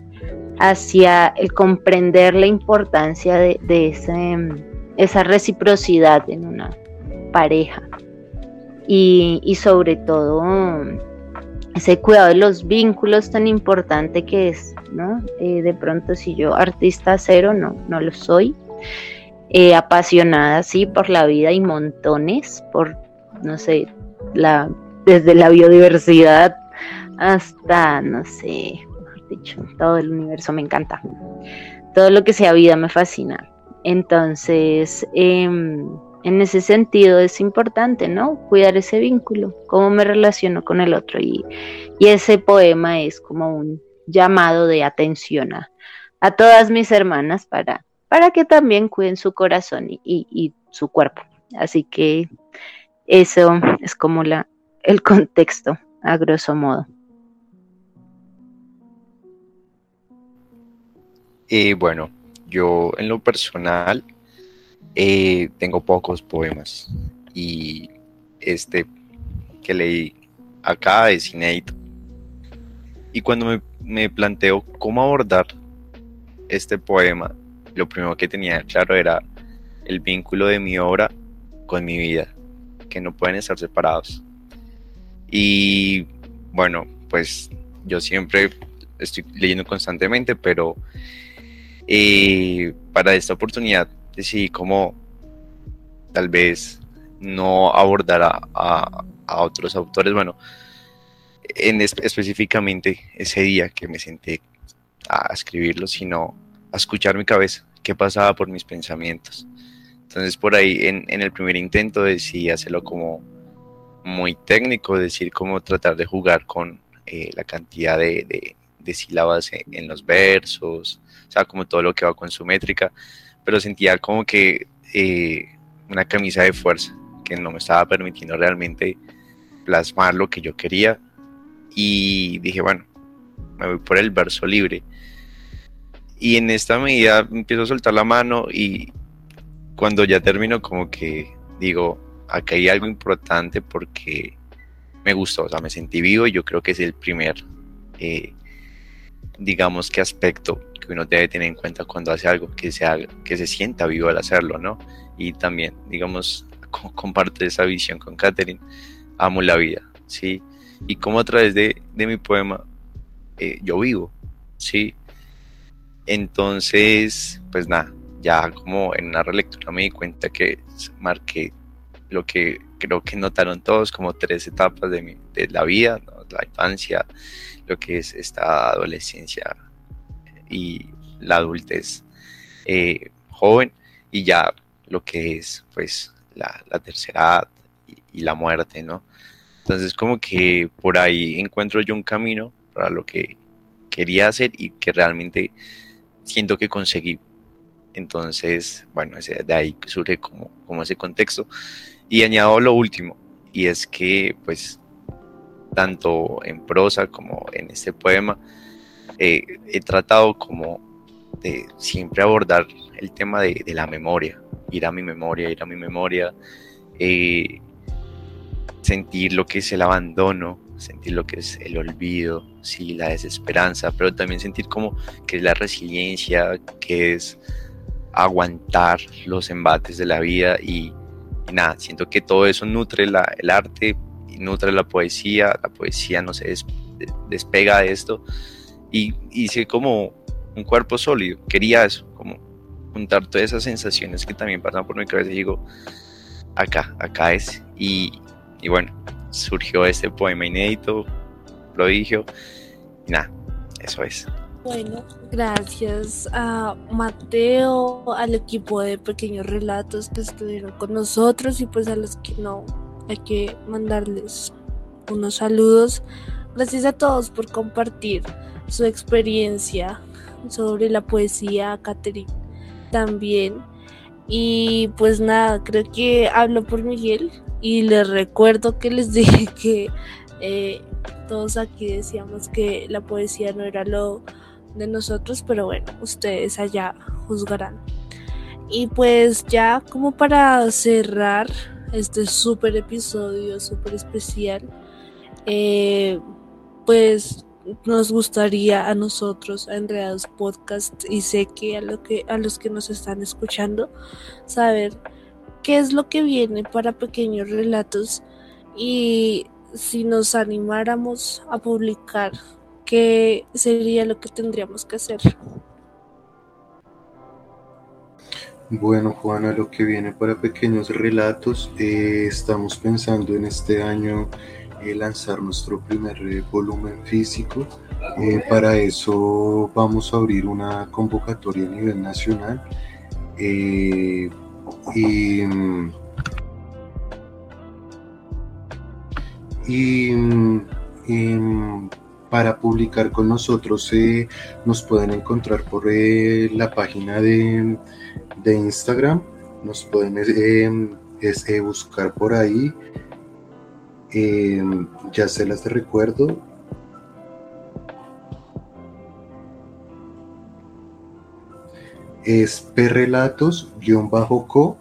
hacia el comprender la importancia de, esa reciprocidad en una pareja y, sobre todo ese cuidado de los vínculos tan importante que es, ¿no? Eh, de pronto si yo artista cero no, no lo soy, eh, apasionada, sí, por la vida y montones, por, no sé, la, desde la biodiversidad hasta, no sé, dicho, todo el universo me encanta. Todo lo que sea vida me fascina. Entonces, em, en ese sentido es importante, ¿no? Cuidar ese vínculo, cómo me relaciono con el otro. Y, ese poema es como un llamado de atención a, todas mis hermanas para que también cuiden su corazón y, su cuerpo. Así que eso es como el contexto, a grosso modo. Y bueno, yo en lo personal eh, tengo pocos poemas y este que leí acá es inédito. Y cuando me, me planteo cómo abordar este poema, lo primero que tenía claro era el vínculo de mi obra con mi vida, que no pueden estar separados. Y bueno, pues yo siempre estoy leyendo constantemente, pero eh, para esta oportunidad decidí como tal vez no abordar a, otros autores, bueno, en específicamente ese día que me senté a escribirlo, sino a escuchar mi cabeza, qué pasaba por mis pensamientos. Entonces por ahí en, el primer intento decidí hacerlo como muy técnico, decir cómo tratar de jugar con eh, la cantidad de, sílabas en, los versos, o sea, como todo lo que va con su métrica, pero sentía como que eh, una camisa de fuerza que no me estaba permitiendo realmente plasmar lo que yo quería. Y dije, bueno, me voy por el verso libre y en esta medida empiezo a soltar la mano y cuando ya termino como que digo, acá hay algo importante porque me gustó, o sea, me sentí vivo y yo creo que es el primer, eh, digamos que aspecto que uno debe tener en cuenta cuando hace algo, que se, que se sienta vivo al hacerlo, ¿no? Y también, digamos, comparte esa visión con Catherine, amo la vida, ¿sí? Y como a través de, mi poema eh, yo vivo, ¿sí? Entonces, pues nada, ya como en una relectura me di cuenta que marqué lo que creo que notaron todos como tres etapas de, de la vida, la infancia, lo que es esta adolescencia y la adultez eh, joven y ya lo que es pues la, tercera edad y, la muerte, ¿no? Entonces como que por ahí encuentro yo un camino para lo que quería hacer y que realmente siento que conseguí. Entonces, bueno, de ahí surge como, como ese contexto. Y añado lo último, y es que pues tanto en prosa como en este poema. Eh, he tratado como de siempre abordar el tema de, de, la memoria, ir a mi memoria, ir a mi memoria, eh, sentir lo que es el abandono, sentir lo que es el olvido, sí, la desesperanza, pero también sentir como que es la resiliencia, que es aguantar los embates de la vida y, nada, siento que todo eso nutre la, el arte, nutre la poesía, la poesía no se despega de esto y hice como un cuerpo sólido, quería eso, como juntar todas esas sensaciones que también pasan por mi cabeza y digo, acá, acá es y, y bueno, surgió este poema inédito, prodigio, y nada, eso es. Bueno, gracias a Mateo, al equipo de Pequeños Relatos que estuvieron con nosotros y pues a los que no, hay que mandarles unos saludos. Gracias a todos por compartir su experiencia sobre la poesía, Catherine también. Y pues nada, creo que hablo por Miguel y les recuerdo que les dije que eh, todos aquí decíamos que la poesía no era lo de nosotros, pero bueno, ustedes allá juzgarán. Y pues ya como para cerrar este súper episodio, súper especial, eh, pues nos gustaría a nosotros, a Enredados Podcast, y sé que a, lo que a los que nos están escuchando, saber qué es lo que viene para pequeños relatos y si nos animáramos a publicar ¿qué sería lo que tendríamos que hacer? Bueno, Juana, lo que viene para pequeños relatos, eh, estamos pensando en este año eh, lanzar nuestro primer eh, volumen físico. para eso vamos a abrir una convocatoria a nivel nacional. y, y para publicar con nosotros nos pueden encontrar por la página de, Instagram, nos pueden eh, buscar por ahí, ya se las recuerdo. Es perrelatos-co.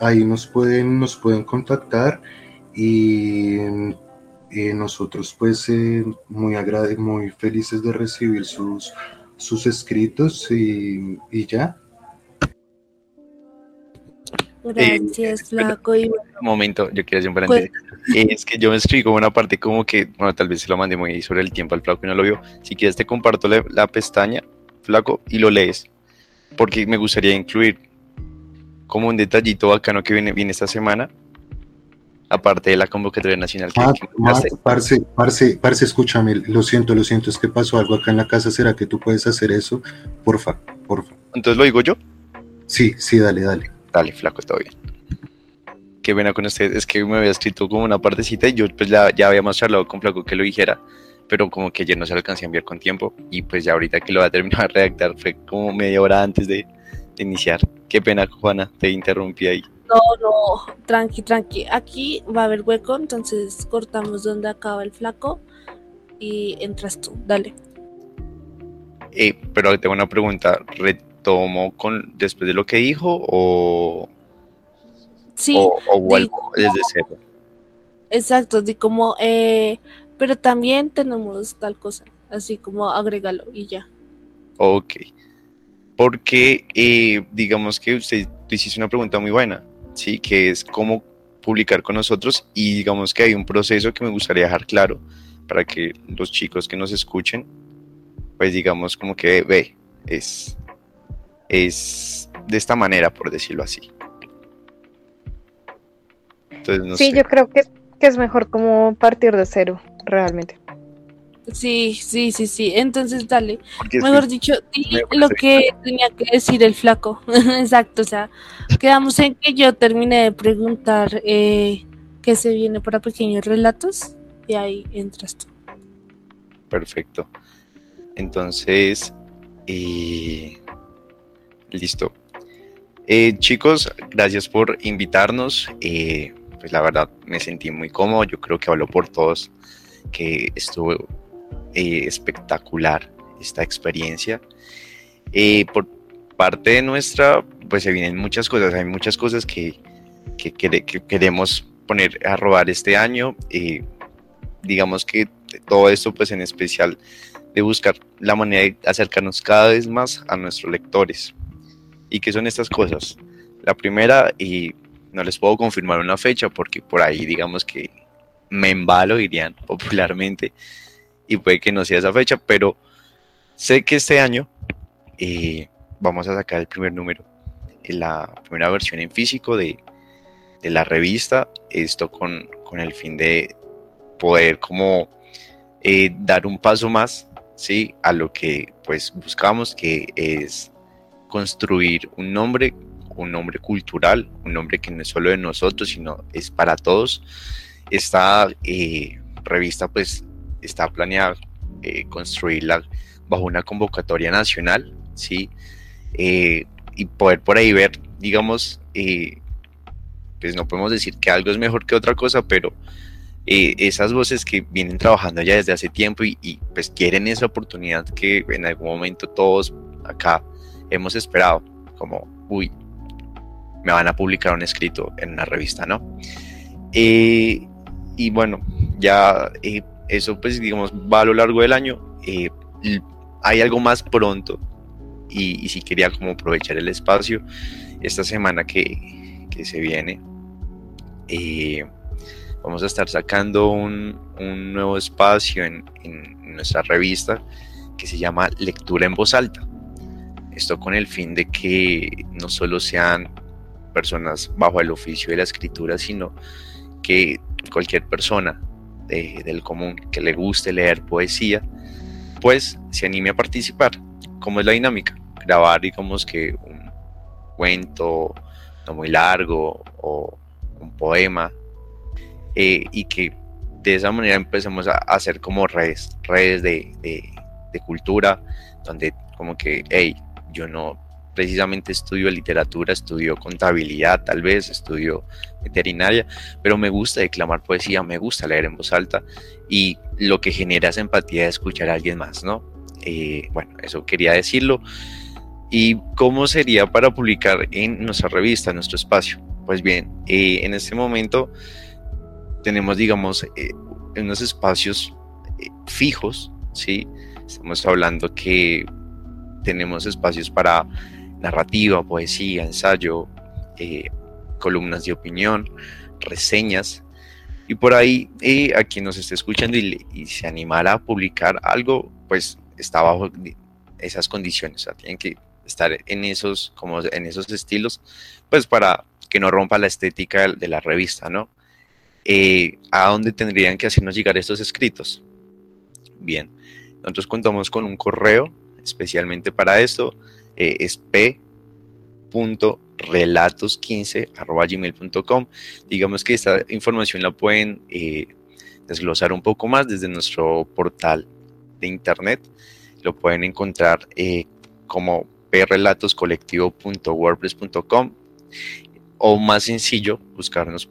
ahí nos pueden, nos pueden contactar y eh, nosotros pues eh, muy, muy felices de recibir sus, sus escritos y, ya. Gracias, eh, Flaco. Un momento, yo quiero hacer un paréntesis. Pues es que yo me escribí como una parte como que, bueno, tal vez se lo mandé muy sobre el tiempo al Flaco y no lo vio. Si quieres te comparto la, la pestaña, Flaco, y lo lees. Porque me gustaría incluir como un detallito bacano que viene, viene esta semana aparte de la convocatoria nacional que, ah, parce, parce, parce, escúchame, lo siento, lo siento, es que pasó algo acá en la casa, ¿será que tú puedes hacer eso? Porfa, porfa. Entonces lo digo yo. Sí, sí, dale, dale. Dale, flaco, está bien. Qué pena con usted, es que me había escrito como una partecita y yo pues ya, ya habíamos charlado con Flaco que lo dijera, pero como que ayer no se lo alcancé a enviar con tiempo y pues ya ahorita que lo va a terminar de redactar fue como media hora antes de, de iniciar. Qué pena, Juana, te interrumpí ahí. No, no, tranqui, tranqui. Aquí va a haber hueco, entonces cortamos donde acaba el flaco y entras tú. Dale. Eh, pero tengo una pregunta. ¿Retomo con después de lo que dijo o, sí, o, vuelvo desde cero? Exacto, di como, eh, pero también tenemos tal cosa, así como agrégalo y ya. Ok. Porque eh, digamos que usted hiciste una pregunta muy buena. ¿Sí? que es cómo publicar con nosotros y digamos que hay un proceso que me gustaría dejar claro para que los chicos que nos escuchen, pues digamos como que ve, es, es de esta manera, por decirlo así. sí, yo creo que, que es mejor como partir de cero, realmente. Sí, sí, sí, sí. Entonces, dale. Mejor dicho, lo que tenía que decir el flaco. Exacto. O sea, quedamos en que yo termine de preguntar eh, qué se viene para pequeños relatos y ahí entras tú. Perfecto. Entonces, eh, listo. Eh, chicos, gracias por invitarnos. pues la verdad me sentí muy cómodo. Yo creo que hablo por todos que estuvo eh, espectacular esta experiencia. Eh, por parte de nuestra, pues se vienen muchas cosas, hay muchas cosas que, que, queremos poner a robar este año. Eh, digamos que todo esto, pues en especial de buscar la manera de acercarnos cada vez más a nuestros lectores. ¿Y qué son estas cosas? La primera, y no les puedo confirmar una fecha porque por ahí digamos que me embalo, dirían popularmente, y puede que no sea esa fecha, pero sé que este año eh, vamos a sacar el primer número, la primera versión en físico de, la revista, esto con, el fin de poder como eh, dar un paso más ¿sí? a lo que pues buscamos, que es construir un nombre, un nombre cultural, un nombre que no es solo de nosotros, sino es para todos. Esta eh, revista pues está planeada eh, construirla bajo una convocatoria nacional, ¿sí? Eh, y poder por ahí ver, digamos, eh, pues no podemos decir que algo es mejor que otra cosa, pero esas voces que vienen trabajando ya desde hace tiempo y, y, pues quieren esa oportunidad que en algún momento todos acá hemos esperado, como, uy, me van a publicar un escrito en una revista, ¿no? y bueno, ya eso pues digamos va a lo largo del año. Eh, hay algo más pronto y, si quería como aprovechar el espacio esta semana que, que se viene. Eh, vamos a estar sacando un, un nuevo espacio en, en, nuestra revista que se llama Lectura en Voz Alta. Esto con el fin de que no solo sean personas bajo el oficio de la escritura, sino que cualquier persona del común que le guste leer poesía, pues se anime a participar. ¿Cómo es la dinámica? Grabar, digamos que un cuento no muy largo o un poema eh, y que de esa manera empecemos a hacer como redes, redes de, de cultura, donde como que, hey, yo no precisamente estudio literatura, estudio contabilidad, tal vez estudio veterinaria, pero me gusta declamar poesía, me gusta leer en voz alta y lo que genera esa empatía de escuchar a alguien más, ¿no? Eh, bueno, eso quería decirlo. ¿Y cómo sería para publicar en nuestra revista, en nuestro espacio? Pues bien, eh, en este momento tenemos, digamos, eh, unos espacios fijos, ¿sí? Estamos hablando que tenemos espacios para narrativa, poesía, ensayo, eh, columnas de opinión, reseñas. Y por ahí, eh, a quien nos esté escuchando y, se animara a publicar algo, pues está bajo esas condiciones. O sea, tienen que estar en esos, como en esos estilos, pues para que no rompa la estética de, la revista, ¿no? Eh, ¿A dónde tendrían que hacernos llegar estos escritos? Bien, nosotros contamos con un correo especialmente para esto eh, es p.relatos15.gmail.com. Digamos que esta información la pueden eh, desglosar un poco más desde nuestro portal de internet. Lo pueden encontrar eh, como prrelatoscolectivo.wordpress.com o más sencillo, buscarnos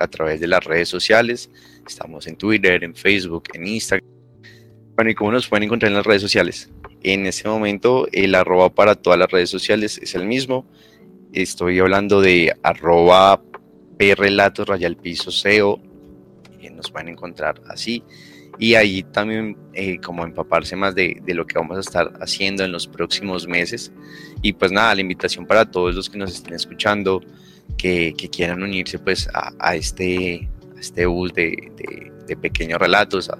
a través de las redes sociales. Estamos en Twitter, en Facebook, en Instagram. Bueno, ¿y cómo nos pueden encontrar en las redes sociales? En este momento el arroba para todas las redes sociales es el mismo. Estoy hablando de arroba prrelatos rayal piso SEO. nos van a encontrar así. Y ahí también eh, como empaparse más de, lo que vamos a estar haciendo en los próximos meses. Y pues nada, la invitación para todos los que nos estén escuchando, que, quieran unirse pues a, este, este bus de, pequeños relatos,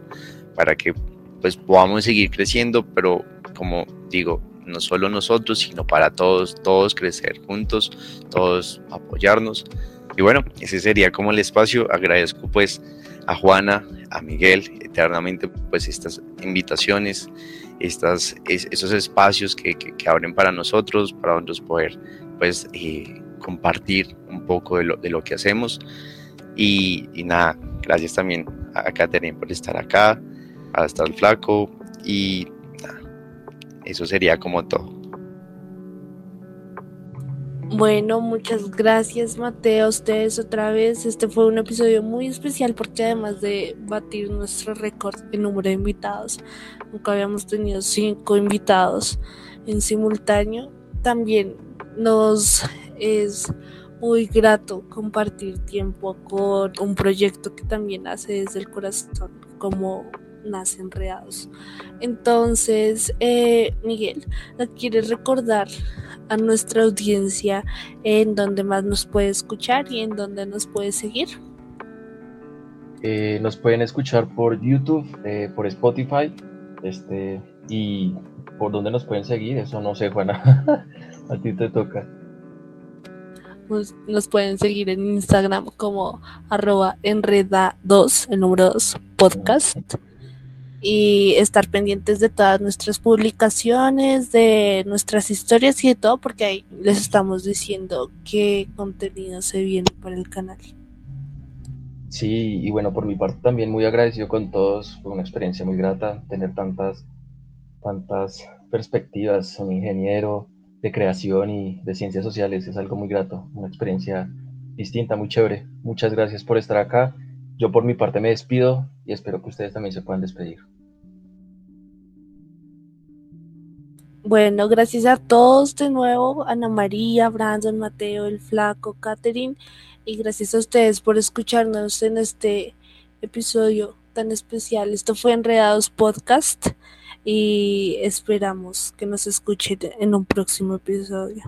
para que pues podamos seguir creciendo, pero como digo, no solo nosotros, sino para todos, todos crecer juntos, todos apoyarnos. Y bueno, ese sería como el espacio. Agradezco pues a Juana, a Miguel, eternamente pues estas invitaciones, estas, esos espacios que, que, abren para nosotros, para nosotros poder pues eh, compartir un poco de lo, de lo que hacemos. Y, y, nada, gracias también a Catherine por estar acá, hasta el flaco y eso sería como todo. Bueno, muchas gracias Mateo, a ustedes otra vez. Este fue un episodio muy especial porque además de batir nuestro récord en número de invitados, nunca habíamos tenido cinco invitados en simultáneo. También nos es muy grato compartir tiempo con un proyecto que también hace desde el corazón, como nace Enredados. Entonces, eh, Miguel, ¿quieres recordar a nuestra audiencia en donde más nos puede escuchar y en donde nos puede seguir? Eh, nos pueden escuchar por YouTube, eh, por Spotify, este, y por donde nos pueden seguir, eso no sé, Juana, a ti te toca. Nos pueden seguir en Instagram como arroba enreda2, el número 2, podcast y estar pendientes de todas nuestras publicaciones, de nuestras historias y de todo, porque ahí les estamos diciendo qué contenido se viene para el canal. Sí, y bueno, por mi parte también muy agradecido con todos, fue una experiencia muy grata tener tantas, tantas perspectivas, un ingeniero de creación y de ciencias sociales, es algo muy grato, una experiencia distinta, muy chévere. Muchas gracias por estar acá. Yo por mi parte me despido y espero que ustedes también se puedan despedir. Bueno, gracias a todos de nuevo, Ana María, Brandon, Mateo, el Flaco, Catherine, y gracias a ustedes por escucharnos en este episodio tan especial. Esto fue Enredados Podcast y esperamos que nos escuchen en un próximo episodio.